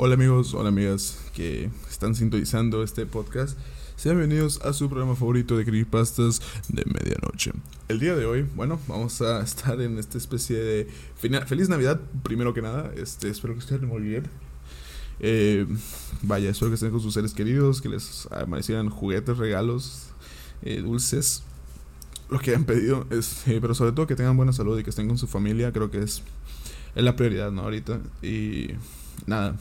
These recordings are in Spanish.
Hola amigos, hola amigas que están sintonizando este podcast. Sean bienvenidos a su programa favorito de creepypastas de medianoche. El día de hoy, bueno, vamos a estar en esta especie de feliz Navidad, primero que nada. Este, espero que estén muy bien. Eh, vaya, espero que estén con sus seres queridos, que les amanecieran juguetes, regalos, eh, dulces, lo que hayan pedido. Este, pero sobre todo que tengan buena salud y que estén con su familia, creo que es, es la prioridad, ¿no? Ahorita. Y nada,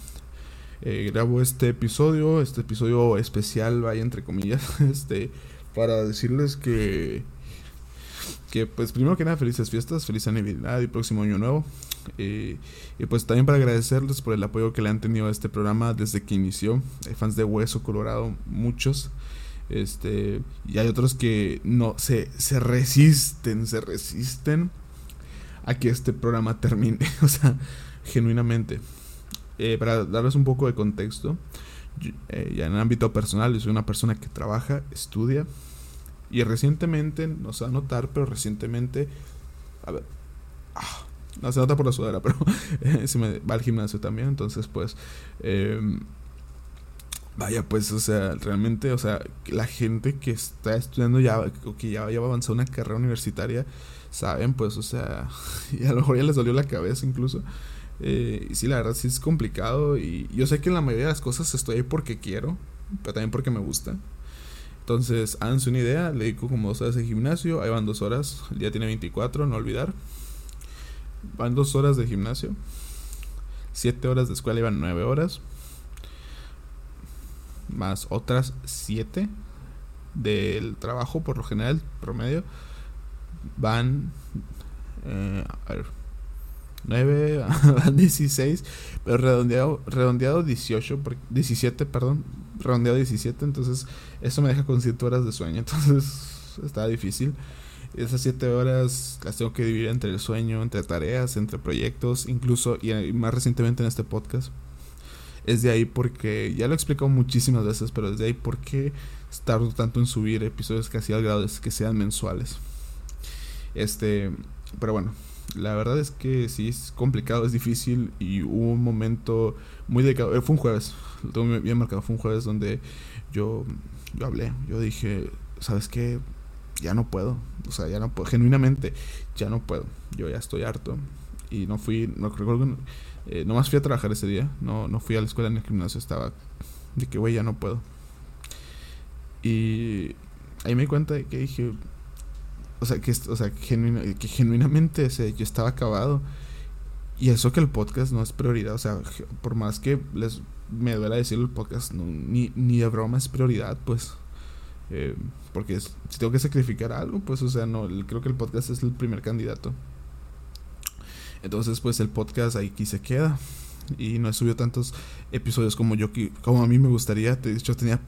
eh, grabo este episodio, este episodio especial, vaya entre comillas, este, para decirles que, que pues primero que nada felices fiestas, feliz Navidad y próximo año nuevo. y pues también para agradecerles por el apoyo que le han tenido a este programa desde que inició. Hay fans de Hueso Colorado, muchos. Este, y hay otros que no se, se resisten, se resisten a que este programa termine. o sea, genuinamente. Eh, para darles un poco de contexto, eh, ya en el ámbito personal, yo soy una persona que trabaja, estudia y recientemente, no se va notar, pero recientemente, a ver, ah, no se nota por la sudadera, pero se me va al gimnasio también, entonces pues, em, vaya pues, o sea, realmente, o sea, la gente que está estudiando ya, o que ya, ya va a avanzar una carrera universitaria, saben, pues, o sea, y a lo mejor ya les dolió la cabeza incluso. Eh, y sí, la verdad sí es complicado. Y yo sé que en la mayoría de las cosas estoy ahí porque quiero, pero también porque me gusta. Entonces, háganse una idea, le dedico como dos horas de gimnasio, ahí van dos horas, el día tiene 24, no olvidar. Van dos horas de gimnasio, siete horas de escuela, iban nueve horas, más otras siete del trabajo, por lo general, promedio, van, eh, a ver, 9, 16, pero redondeado, redondeado 18, 17, perdón, redondeado 17, entonces eso me deja con 7 horas de sueño, entonces está difícil. Esas 7 horas las tengo que dividir entre el sueño, entre tareas, entre proyectos, incluso, y más recientemente en este podcast. Es de ahí porque, ya lo he explicado muchísimas veces, pero es de ahí porque tardo tanto en subir episodios casi al grado de que sean mensuales. Este, pero bueno, la verdad es que sí es complicado, es difícil y hubo un momento muy delicado. Eh, fue un jueves, lo tengo bien marcado, fue un jueves donde yo, yo hablé, yo dije, ¿sabes qué? Ya no puedo, o sea, ya no puedo, genuinamente, ya no puedo, yo ya estoy harto. Y no fui, no recuerdo, eh, nomás fui a trabajar ese día, no, no fui a la escuela en el gimnasio, estaba de que, güey, ya no puedo. Y ahí me di cuenta de que dije, o sea, que, o sea, que genuinamente yo estaba acabado. Y eso que el podcast no es prioridad. O sea, por más que les me duela decirlo, el podcast ni, ni de broma es prioridad, pues. Eh, porque si tengo que sacrificar algo, pues, o sea, no, creo que el podcast es el primer candidato. Entonces, pues el podcast ahí aquí se queda. Y no he subido tantos episodios como yo, como a mí me gustaría. De hecho, tenía,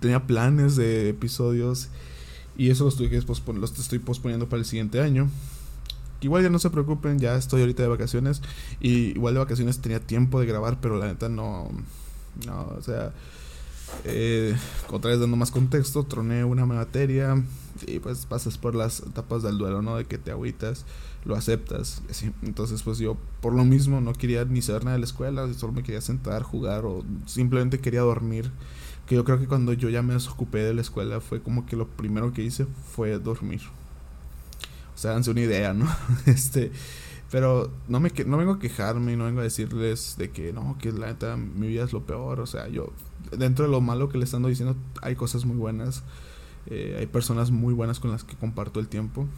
tenía planes de episodios y eso los, estoy, los estoy posponiendo para el siguiente año. Igual ya no se preocupen, ya estoy ahorita de vacaciones. Y igual de vacaciones tenía tiempo de grabar, pero la neta no. No, o sea. Eh, otra vez dando más contexto, troné una materia y pues pasas por las etapas del duelo, ¿no? De que te agüitas, lo aceptas. Así. Entonces, pues yo por lo mismo no quería ni saber nada de la escuela, solo me quería sentar, jugar o simplemente quería dormir que yo creo que cuando yo ya me desocupé de la escuela fue como que lo primero que hice fue dormir. O sea, háganse una idea, ¿no? este, pero no me no vengo a quejarme, no vengo a decirles de que no, que la neta mi vida es lo peor, o sea, yo dentro de lo malo que les ando diciendo hay cosas muy buenas. Eh, hay personas muy buenas con las que comparto el tiempo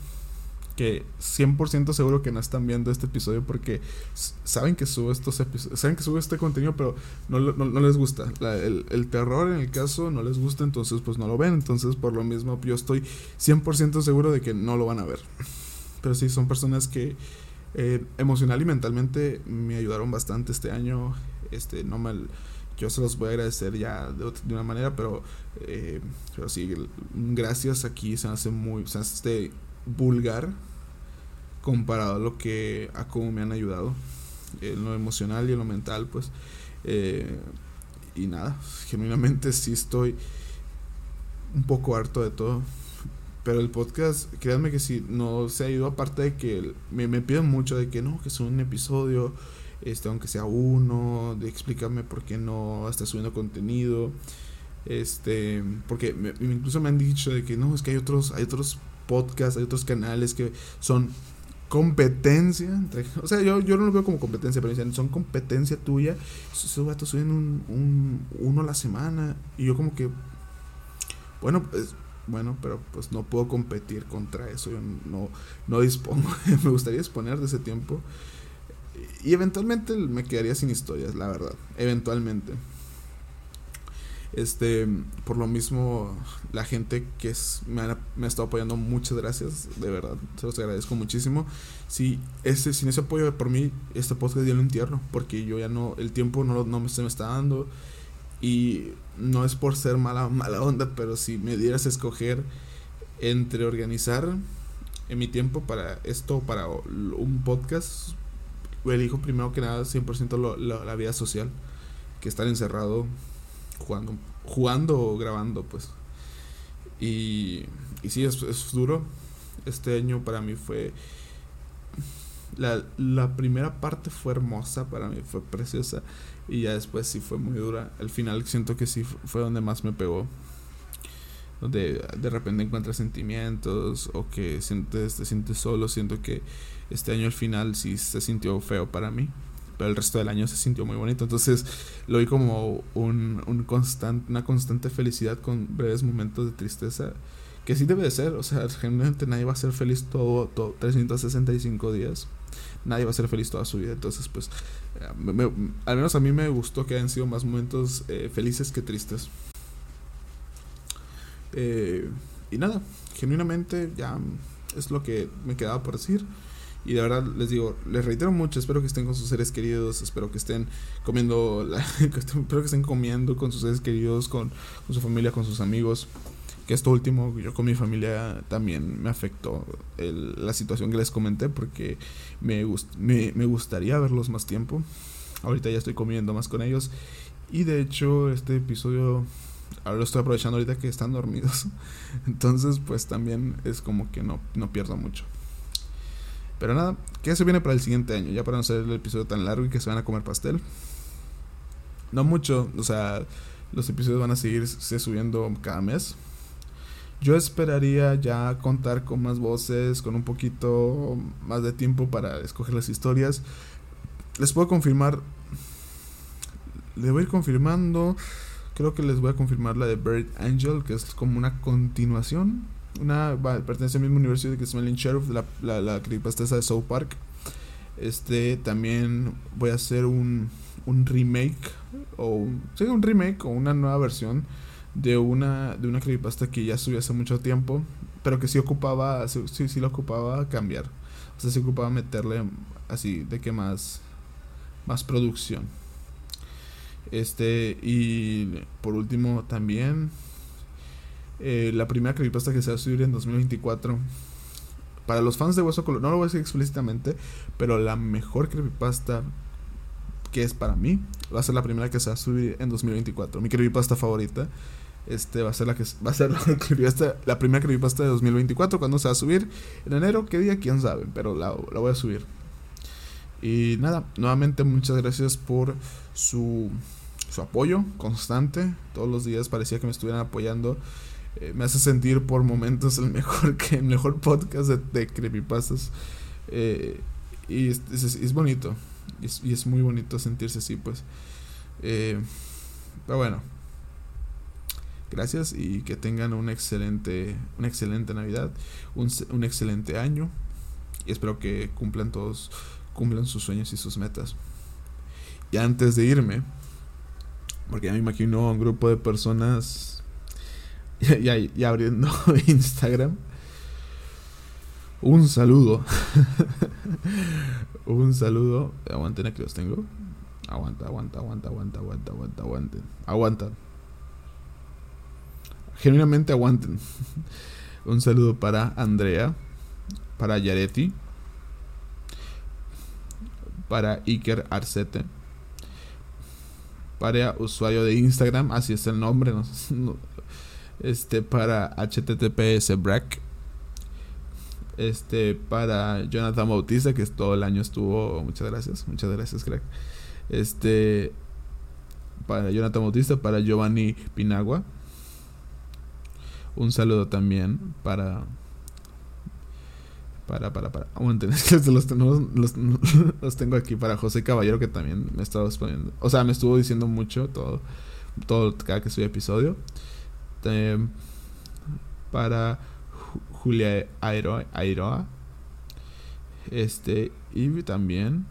que 100% seguro que no están viendo este episodio porque saben que subo estos episodios, saben que subo este contenido, pero no, no, les gusta. el, terror en el caso no les gusta, entonces pues no lo ven. Entonces por lo mismo yo estoy 100% seguro de que no lo van a ver. Pero sí, son personas que eh, emocional y mentalmente me ayudaron bastante este año. Este, no me, yo se los voy a agradecer ya de, una manera, pero, eh, pero sí, gracias aquí se hace muy, se hace vulgar comparado a lo que a cómo me han ayudado en lo emocional y en lo mental pues eh, y nada genuinamente sí estoy un poco harto de todo. Pero el podcast créanme que si no se ha ido aparte de que me, me piden mucho de que no que es un episodio este, aunque sea uno, de explícame por qué no estás subiendo contenido, este, porque incluso me han dicho de que no, es que hay otros, hay otros podcasts, hay otros canales que son competencia, o sea, yo, yo no lo veo como competencia, pero dicen, son competencia tuya, esos vatos suben un, un, uno a la semana, y yo como que, bueno, pues, bueno, pero pues no puedo competir contra eso, yo no, no dispongo, me gustaría disponer de ese tiempo, y eventualmente me quedaría sin historias, la verdad, eventualmente. Este, por lo mismo, la gente que es, me, ha, estado apoyando, muchas gracias, de verdad, se los agradezco muchísimo. Si ese, sin ese apoyo por mí, este podcast ya lo entierro, porque yo ya no, el tiempo no, no se me está dando. Y no es por ser mala, mala onda, pero si me dieras a escoger entre organizar en mi tiempo para esto para un podcast, elijo primero que nada 100% la vida social, que estar encerrado jugando, jugando o grabando, pues. Y, y sí, es, es duro. Este año para mí fue... La, la primera parte fue hermosa para mí, fue preciosa. Y ya después sí fue muy dura. Al final siento que sí fue donde más me pegó. Donde de repente encuentras sentimientos o que sientes, te sientes solo. Siento que este año al final sí se sintió feo para mí pero el resto del año se sintió muy bonito. Entonces lo vi como un, un constante, una constante felicidad con breves momentos de tristeza, que sí debe de ser, o sea, generalmente nadie va a ser feliz todo, todo 365 días. Nadie va a ser feliz toda su vida. Entonces, pues, al menos a mí me gustó que hayan sido más momentos eh, felices que tristes. Eh, y nada, genuinamente ya es lo que me quedaba por decir. Y de verdad les digo, les reitero mucho, espero que estén con sus seres queridos, espero que estén comiendo, espero que estén comiendo con sus seres queridos, con, su familia, con sus amigos. Que esto último, yo con mi familia también me afectó la situación que les comenté porque me, me, me gustaría verlos más tiempo. Ahorita ya estoy comiendo más con ellos. Y de hecho, este episodio ahora lo estoy aprovechando ahorita que están dormidos. Entonces, pues también es como que no, no pierdo mucho. Pero nada, ¿qué se viene para el siguiente año? Ya para no ser el episodio tan largo y que se van a comer pastel. No mucho, o sea, los episodios van a seguir subiendo cada mes. Yo esperaría ya contar con más voces, con un poquito más de tiempo para escoger las historias. Les puedo confirmar, les voy a ir confirmando, creo que les voy a confirmar la de Bird Angel, que es como una continuación una pertenece al mismo universo que Smelling Sheriff, la, la, la creepypasta de South Park. Este también voy a hacer un, un remake o sí, un remake o una nueva versión de una de una creepypasta que ya subí hace mucho tiempo, pero que sí ocupaba sí sí lo ocupaba cambiar. O sea, sí ocupaba meterle así de que más más producción. Este y por último también eh, la primera creepypasta que se va a subir en 2024. Para los fans de Hueso Colorado, no lo voy a decir explícitamente, pero la mejor creepypasta que es para mí va a ser la primera que se va a subir en 2024. Mi creepypasta favorita este va a ser la que va a ser la, la primera creepypasta de 2024 cuando se va a subir en enero, qué día quién sabe, pero la, la voy a subir. Y nada, nuevamente muchas gracias por su su apoyo constante. Todos los días parecía que me estuvieran apoyando eh, me hace sentir por momentos el mejor que el mejor podcast de, creepypastas. Eh, y es, bonito. Y es, muy bonito sentirse así pues. Eh, pero bueno. Gracias y que tengan un excelente una excelente navidad un, un excelente año. Y espero que cumplan todos cumplan sus sueños y sus metas. Y antes de irme porque ya me imagino un grupo de personas y, abriendo Instagram. Un saludo. un saludo. Aguanten aquí los tengo. Aguanta, aguanta, aguanta, aguanta, aguanta, aguanta, aguanten. Aguantan. Genuinamente aguanten. un saludo para Andrea. Para Yareti. Para Iker Arcete. Para usuario de Instagram. Así es el nombre. no, este para https brack Este, para Jonathan Bautista, que todo el año estuvo. Muchas gracias, muchas gracias, crack. Este, para Jonathan Bautista, para Giovanni Pinagua. Un saludo también para. Para, para, para. los, los, tengo aquí para José Caballero, que también me estaba exponiendo. O sea, me estuvo diciendo mucho todo, todo cada que subí episodio. Para Julia Airoa. Este, y también.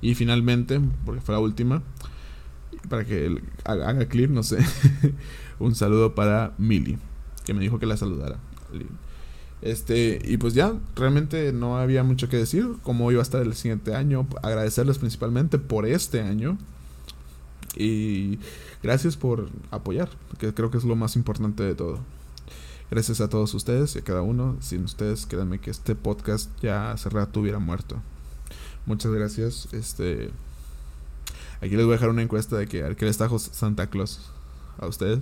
Y finalmente, porque fue la última, para que haga clip, no sé. un saludo para Mili, que me dijo que la saludara. Este, y pues ya, realmente no había mucho que decir. Cómo iba a estar el siguiente año. Agradecerles principalmente por este año. Y gracias por apoyar, que creo que es lo más importante de todo. Gracias a todos ustedes y a cada uno. Sin ustedes, créanme que este podcast ya hace rato hubiera muerto. Muchas gracias. Este. Aquí les voy a dejar una encuesta de que, que les trajo Santa Claus a ustedes.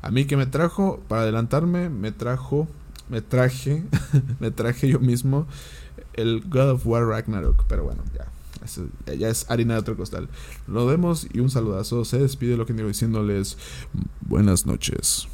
A mí que me trajo, para adelantarme, me trajo, me traje, me traje yo mismo el God of War Ragnarok. Pero bueno, ya, ya es harina de otro costal. Nos vemos y un saludazo. Se despide lo que digo diciéndoles buenas noches.